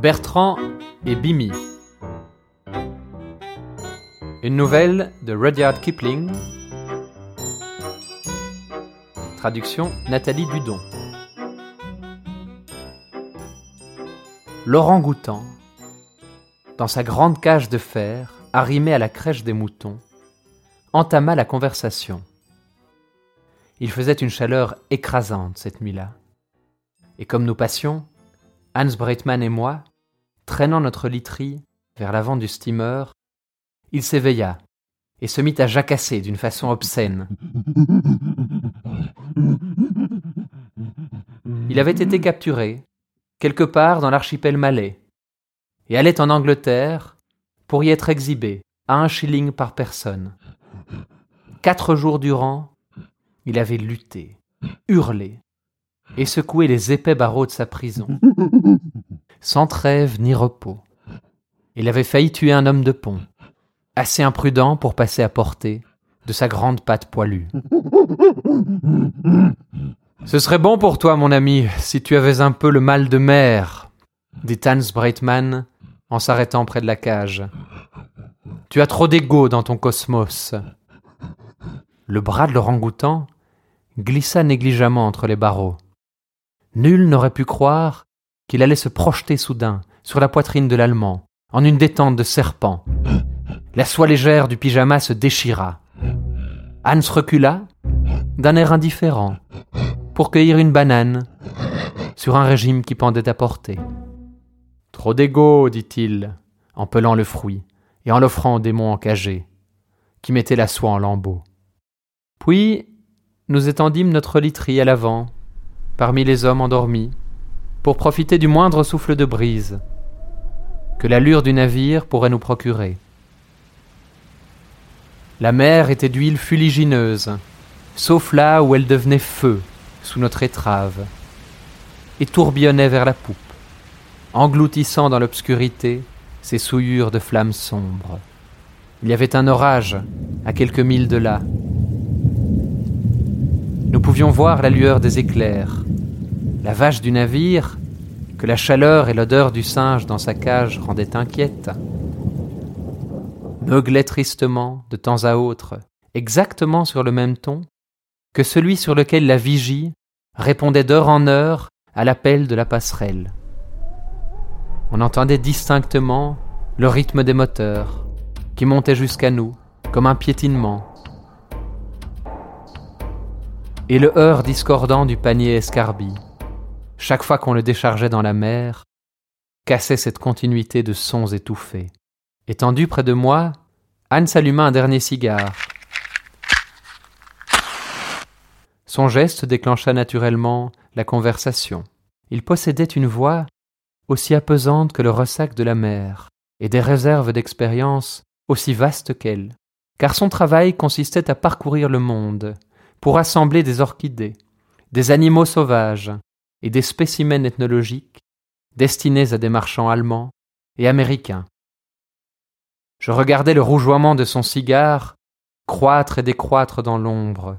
Bertrand et Bimi. Une nouvelle de Rudyard Kipling. Traduction Nathalie Dudon. Laurent Goutan, dans sa grande cage de fer, arrimée à la crèche des moutons, entama la conversation. Il faisait une chaleur écrasante cette nuit-là. Et comme nous passions, Hans Breitmann et moi, traînant notre literie vers l'avant du steamer, il s'éveilla et se mit à jacasser d'une façon obscène. Il avait été capturé, quelque part dans l'archipel malais, et allait en Angleterre pour y être exhibé à un shilling par personne. Quatre jours durant, il avait lutté, hurlé, et secoué les épais barreaux de sa prison, sans trêve ni repos. Il avait failli tuer un homme de pont, assez imprudent pour passer à portée de sa grande patte poilue. Ce serait bon pour toi, mon ami, si tu avais un peu le mal de mer, dit Hans Breitmann en s'arrêtant près de la cage. Tu as trop d'ego dans ton cosmos. Le bras de l'orang-outan glissa négligemment entre les barreaux. Nul n'aurait pu croire qu'il allait se projeter soudain sur la poitrine de l'Allemand, en une détente de serpent. La soie légère du pyjama se déchira. Hans recula, d'un air indifférent, pour cueillir une banane sur un régime qui pendait à portée. Trop d'égo, dit-il, en pelant le fruit et en l'offrant au démon encagé, qui mettait la soie en lambeaux. Puis nous étendîmes notre literie à l'avant, parmi les hommes endormis, pour profiter du moindre souffle de brise que l'allure du navire pourrait nous procurer. La mer était d'huile fuligineuse, sauf là où elle devenait feu sous notre étrave, et tourbillonnait vers la poupe, engloutissant dans l'obscurité ses souillures de flammes sombres. Il y avait un orage à quelques milles de là. Nous pouvions voir la lueur des éclairs. La vache du navire, que la chaleur et l'odeur du singe dans sa cage rendaient inquiète, meuglait tristement de temps à autre, exactement sur le même ton que celui sur lequel la vigie répondait d'heure en heure à l'appel de la passerelle. On entendait distinctement le rythme des moteurs qui montait jusqu'à nous comme un piétinement et le heurt discordant du panier escarbi, chaque fois qu'on le déchargeait dans la mer, cassait cette continuité de sons étouffés. Étendu près de moi, Anne s'alluma un dernier cigare. Son geste déclencha naturellement la conversation. Il possédait une voix aussi apaisante que le ressac de la mer, et des réserves d'expérience aussi vastes qu'elle, car son travail consistait à parcourir le monde, pour assembler des orchidées, des animaux sauvages et des spécimens ethnologiques destinés à des marchands allemands et américains. Je regardais le rougeoiement de son cigare croître et décroître dans l'ombre,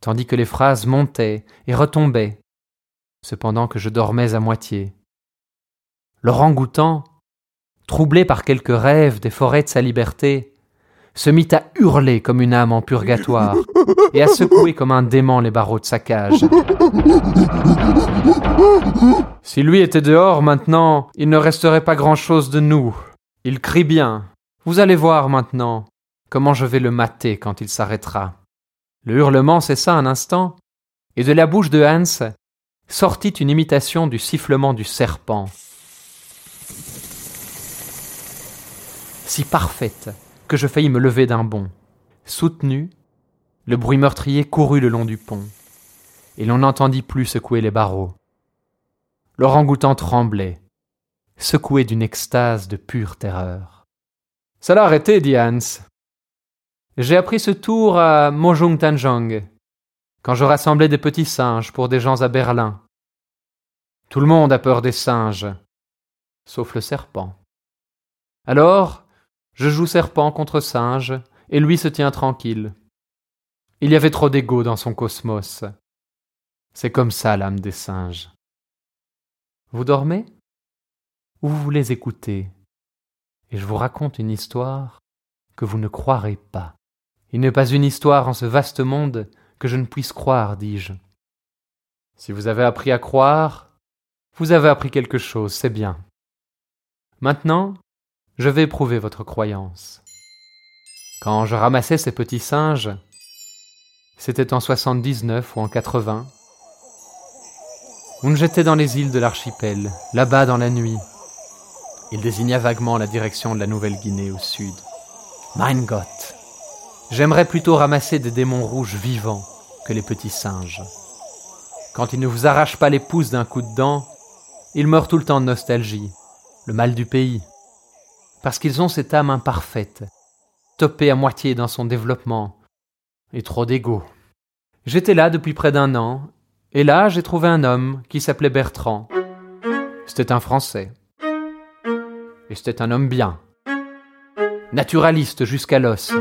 tandis que les phrases montaient et retombaient, cependant que je dormais à moitié. Laurent Goutan, troublé par quelques rêves des forêts de sa liberté, se mit à hurler comme une âme en purgatoire et à secouer comme un démon les barreaux de sa cage. Si lui était dehors maintenant, il ne resterait pas grand-chose de nous. Il crie bien. Vous allez voir maintenant comment je vais le mater quand il s'arrêtera. Le hurlement cessa un instant, et de la bouche de Hans sortit une imitation du sifflement du serpent. Si parfaite que je faillis me lever d'un bond. Soutenu, le bruit meurtrier courut le long du pont, et l'on n'entendit plus secouer les barreaux. L'orang-outan tremblait, secoué d'une extase de pure terreur. Ça l'a arrêté, dit Hans. J'ai appris ce tour à Mojung Tanjong, quand je rassemblais des petits singes pour des gens à Berlin. Tout le monde a peur des singes, sauf le serpent. Alors, je joue serpent contre singe, et lui se tient tranquille. Il y avait trop d'ego dans son cosmos. C'est comme ça l'âme des singes. Vous dormez? Ou vous voulez écouter, et je vous raconte une histoire que vous ne croirez pas. Il n'est pas une histoire en ce vaste monde que je ne puisse croire, dis-je. Si vous avez appris à croire, vous avez appris quelque chose, c'est bien. Maintenant, je vais éprouver votre croyance. Quand je ramassais ces petits singes, c'était en 79 ou en 80, on dans les îles de l'archipel, là-bas dans la nuit. Il désigna vaguement la direction de la Nouvelle-Guinée au sud. Mein Gott J'aimerais plutôt ramasser des démons rouges vivants que les petits singes. Quand ils ne vous arrachent pas les pouces d'un coup de dent, ils meurent tout le temps de nostalgie, le mal du pays, parce qu'ils ont cette âme imparfaite, topée à moitié dans son développement, et trop d'ego. J'étais là depuis près d'un an, et là j'ai trouvé un homme qui s'appelait Bertrand. C'était un Français. Et c'était un homme bien. Naturaliste jusqu'à l'os.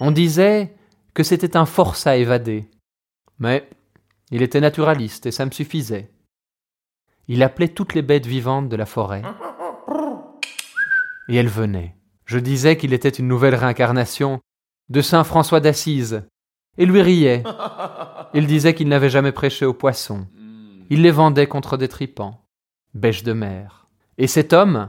On disait que c'était un forçat évadé. Mais il était naturaliste et ça me suffisait. Il appelait toutes les bêtes vivantes de la forêt. Et elles venaient. Je disais qu'il était une nouvelle réincarnation de Saint François d'Assise, et lui riait. Il disait qu'il n'avait jamais prêché aux poissons. Il les vendait contre des tripans, bêches de mer. Et cet homme,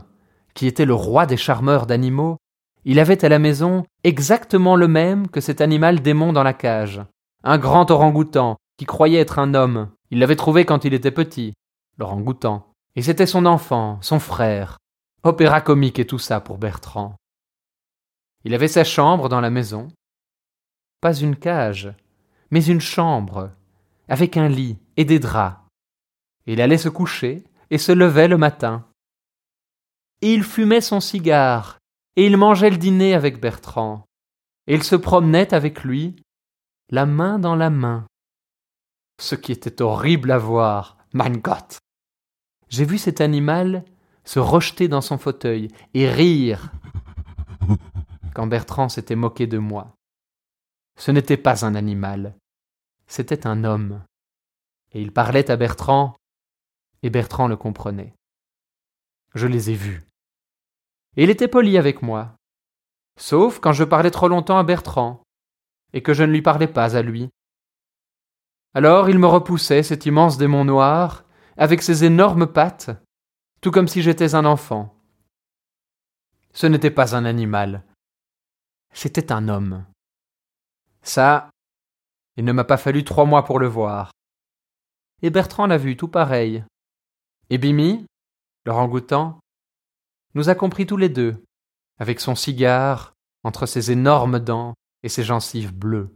qui était le roi des charmeurs d'animaux, il avait à la maison exactement le même que cet animal démon dans la cage. Un grand orang-outan, qui croyait être un homme. Il l'avait trouvé quand il était petit, l'orang-outan. Et c'était son enfant, son frère. Opéra comique et tout ça pour Bertrand. Il avait sa chambre dans la maison. Pas une cage, mais une chambre, avec un lit et des draps. Il allait se coucher et se levait le matin. Et il fumait son cigare, et il mangeait le dîner avec Bertrand, et il se promenait avec lui, la main dans la main. Ce qui était horrible à voir, mein Gott. J'ai vu cet animal se rejeter dans son fauteuil et rire quand Bertrand s'était moqué de moi. Ce n'était pas un animal, c'était un homme. Et il parlait à Bertrand, et Bertrand le comprenait. Je les ai vus. Et il était poli avec moi, sauf quand je parlais trop longtemps à Bertrand, et que je ne lui parlais pas à lui. Alors il me repoussait, cet immense démon noir, avec ses énormes pattes, tout comme si j'étais un enfant. Ce n'était pas un animal, c'était un homme. Ça, il ne m'a pas fallu trois mois pour le voir. Et Bertrand l'a vu tout pareil. Et Bimi, le rangoutan, nous a compris tous les deux, avec son cigare, entre ses énormes dents et ses gencives bleues.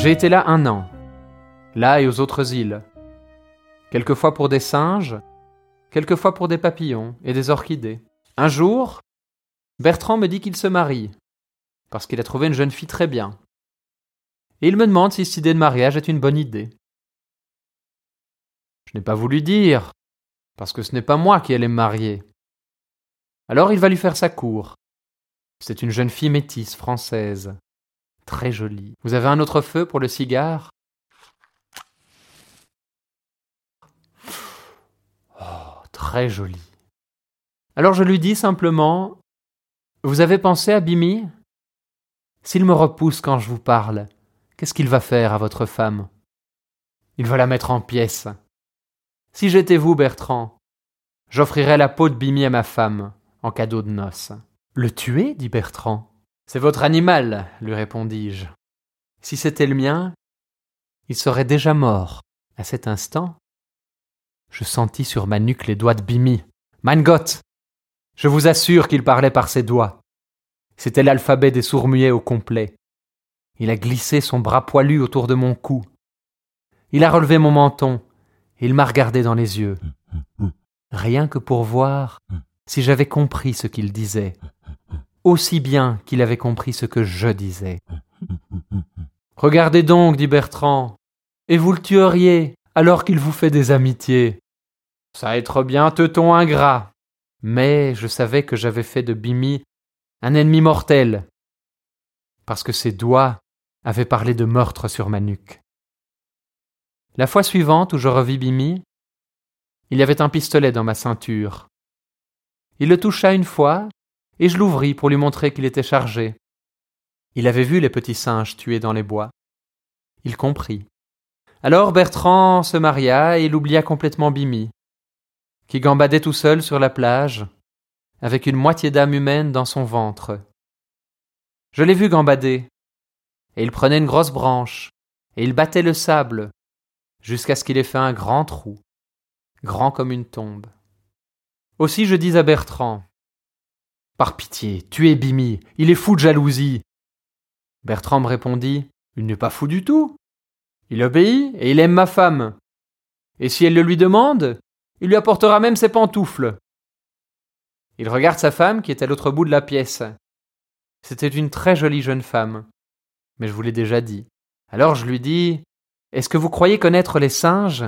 J'ai été là un an, là et aux autres îles, quelquefois pour des singes, quelquefois pour des papillons et des orchidées. Un jour, Bertrand me dit qu'il se marie, parce qu'il a trouvé une jeune fille très bien. Et il me demande si cette idée de mariage est une bonne idée. Je n'ai pas voulu dire, parce que ce n'est pas moi qui allais me marier. Alors il va lui faire sa cour. C'est une jeune fille métisse française, Très joli. Vous avez un autre feu pour le cigare? Oh, très joli. Alors je lui dis simplement Vous avez pensé à Bimi? S'il me repousse quand je vous parle, qu'est-ce qu'il va faire à votre femme? Il va la mettre en pièces. Si j'étais vous, Bertrand, j'offrirais la peau de Bimi à ma femme en cadeau de noces. Le tuer? dit Bertrand. C'est votre animal, lui répondis-je. Si c'était le mien, il serait déjà mort. À cet instant, je sentis sur ma nuque les doigts de Bimi. Mein Gott Je vous assure qu'il parlait par ses doigts. C'était l'alphabet des sourds-muets au complet. Il a glissé son bras poilu autour de mon cou. Il a relevé mon menton et il m'a regardé dans les yeux. Rien que pour voir si j'avais compris ce qu'il disait aussi bien qu'il avait compris ce que je disais. Regardez donc, dit Bertrand, et vous le tueriez, alors qu'il vous fait des amitiés. Ça être bien teuton ingrat. Mais je savais que j'avais fait de Bimi un ennemi mortel, parce que ses doigts avaient parlé de meurtre sur ma nuque. La fois suivante où je revis Bimi, il y avait un pistolet dans ma ceinture. Il le toucha une fois, et je l'ouvris pour lui montrer qu'il était chargé. Il avait vu les petits singes tués dans les bois. Il comprit. Alors Bertrand se maria et il oublia complètement Bimi, qui gambadait tout seul sur la plage, avec une moitié d'âme humaine dans son ventre. Je l'ai vu gambader, et il prenait une grosse branche, et il battait le sable, jusqu'à ce qu'il ait fait un grand trou, grand comme une tombe. Aussi je dis à Bertrand Par pitié, tuez Bimi, il est fou de jalousie. Bertrand me répondit Il n'est pas fou du tout. Il obéit et il aime ma femme. Et si elle le lui demande, il lui apportera même ses pantoufles. Il regarde sa femme qui est à l'autre bout de la pièce. C'était une très jolie jeune femme. Mais je vous l'ai déjà dit. Alors je lui dis Est-ce que vous croyez connaître les singes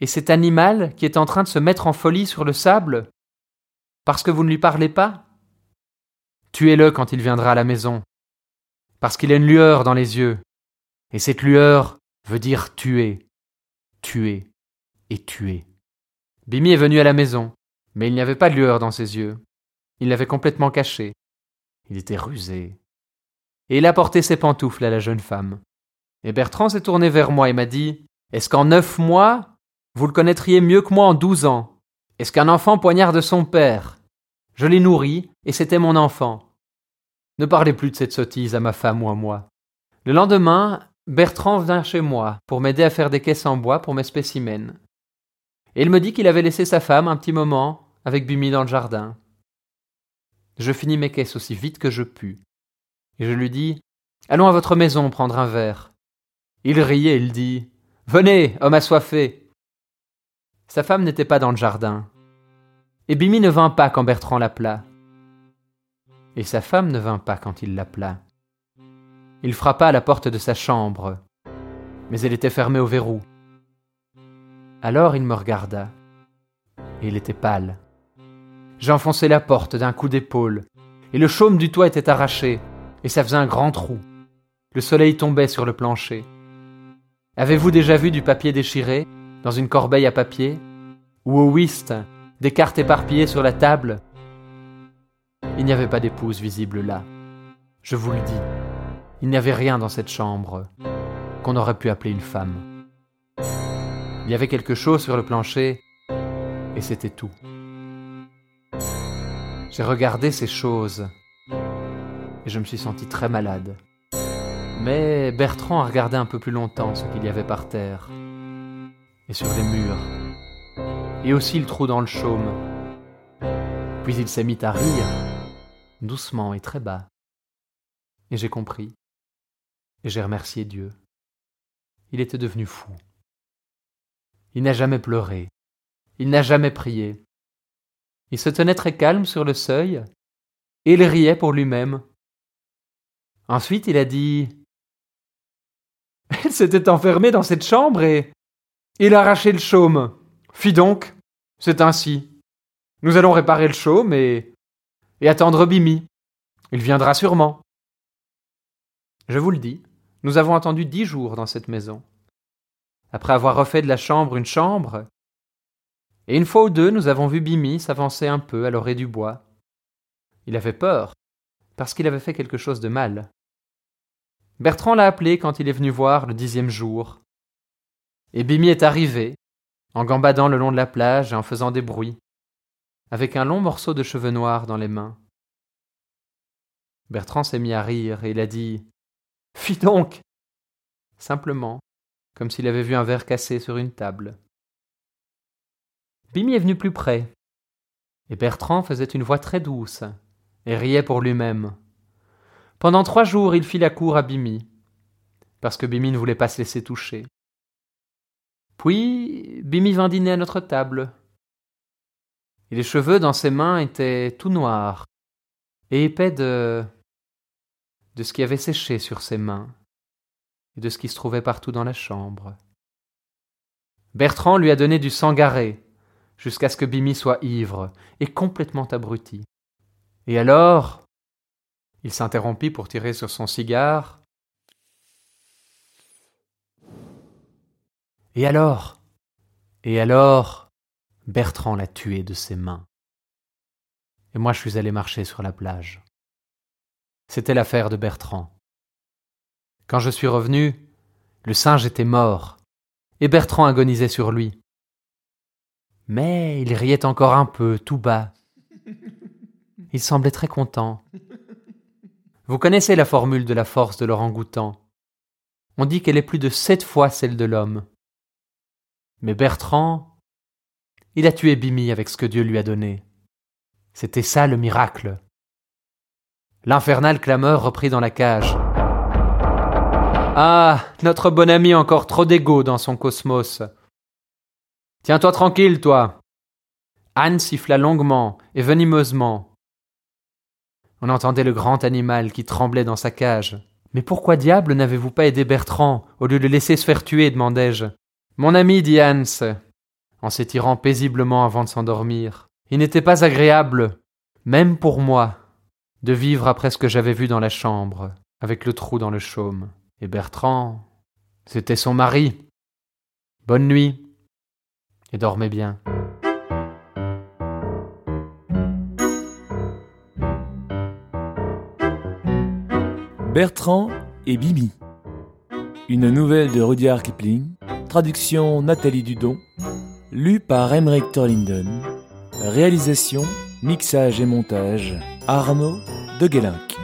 et cet animal qui est en train de se mettre en folie sur le sable? Parce que vous ne lui parlez pas? Tuez-le quand il viendra à la maison. Parce qu'il a une lueur dans les yeux. Et cette lueur veut dire tuer, tuer et tuer. Bimi est venu à la maison, mais il n'y avait pas de lueur dans ses yeux. Il l'avait complètement caché. Il était rusé. Et il a porté ses pantoufles à la jeune femme. Et Bertrand s'est tourné vers moi et m'a dit Est-ce qu'en neuf mois, vous le connaîtriez mieux que moi en douze ans? Est-ce qu'un enfant poignarde son père Je l'ai nourri, et c'était mon enfant. Ne parlez plus de cette sottise à ma femme ou à moi. Le lendemain, Bertrand vint chez moi pour m'aider à faire des caisses en bois pour mes spécimens. Et il me dit qu'il avait laissé sa femme un petit moment avec Bumi dans le jardin. Je finis mes caisses aussi vite que je pus. Et je lui dis Allons à votre maison prendre un verre. Il riait, il dit Venez, homme assoiffé. Sa femme n'était pas dans le jardin. Et Bimi ne vint pas quand Bertrand l'appela. Et sa femme ne vint pas quand il l'appela. Il frappa à la porte de sa chambre, mais elle était fermée au verrou. Alors il me regarda, et il était pâle. J'enfonçai la porte d'un coup d'épaule, et le chaume du toit était arraché, et ça faisait un grand trou. Le soleil tombait sur le plancher. Avez-vous déjà vu du papier déchiré, dans une corbeille à papier, ou au whist, des cartes éparpillées sur la table Il n'y avait pas d'épouse visible là. Je vous le dis, il n'y avait rien dans cette chambre qu'on aurait pu appeler une femme. Il y avait quelque chose sur le plancher, et c'était tout. J'ai regardé ces choses, et je me suis senti très malade. Mais Bertrand a regardé un peu plus longtemps ce qu'il y avait par terre, et sur les murs, et aussi le trou dans le chaume. Puis il s'est mis à rire, doucement et très bas. Et j'ai compris, et j'ai remercié Dieu. Il était devenu fou. Il n'a jamais pleuré. Il n'a jamais prié. Il se tenait très calme sur le seuil, et il riait pour lui-même. Ensuite il a dit Elle s'était enfermée dans cette chambre et il a arraché le chaume. Fi donc, c'est ainsi. Nous allons réparer le chaume et, et attendre Bimi. Il viendra sûrement. Je vous le dis, nous avons attendu dix jours dans cette maison après avoir refait de la chambre une chambre. Et une fois ou deux, nous avons vu Bimi s'avancer un peu à l'orée du bois. Il avait peur, parce qu'il avait fait quelque chose de mal. Bertrand l'a appelé quand il est venu voir le dixième jour. Et Bimi est arrivé, en gambadant le long de la plage et en faisant des bruits, avec un long morceau de cheveux noirs dans les mains. Bertrand s'est mis à rire et il a dit Fi donc Simplement, comme s'il avait vu un verre cassé sur une table. Bimi est venu plus près, et Bertrand faisait une voix très douce, et riait pour lui-même. Pendant trois jours, il fit la cour à Bimi, parce que Bimi ne voulait pas se laisser toucher. Puis, Bimi vint dîner à notre table. Et les cheveux dans ses mains étaient tout noirs, et épais de. de ce qui avait séché sur ses mains de ce qui se trouvait partout dans la chambre. Bertrand lui a donné du sang garé, jusqu'à ce que Bimi soit ivre et complètement abruti. Et alors Il s'interrompit pour tirer sur son cigare. Et alors? Et alors Bertrand l'a tué de ses mains. Et moi je suis allé marcher sur la plage. C'était l'affaire de Bertrand. Quand je suis revenu, le singe était mort, et Bertrand agonisait sur lui. Mais il riait encore un peu, tout bas. Il semblait très content. Vous connaissez la formule de la force de l'orang-outan. On dit qu'elle est plus de sept fois celle de l'homme. Mais Bertrand, il a tué Bimi avec ce que Dieu lui a donné. C'était ça le miracle. L'infernal clameur reprit dans la cage. Ah, notre bon ami encore trop d'égo dans son cosmos. Tiens-toi tranquille, toi. Anne siffla longuement et venimeusement. On entendait le grand animal qui tremblait dans sa cage. Mais pourquoi diable n'avez-vous pas aidé Bertrand au lieu de le laisser se faire tuer demandai-je. Mon ami, dit Hans, en s'étirant paisiblement avant de s'endormir. Il n'était pas agréable, même pour moi, de vivre après ce que j'avais vu dans la chambre, avec le trou dans le chaume. Et Bertrand, c'était son mari. Bonne nuit, et dormez bien. Bertrand et Bibi. Une nouvelle de Rudyard Kipling, traduction Nathalie Dudon, lue par Emmerich Torlinden, réalisation, mixage et montage Arnaud de Guélinck.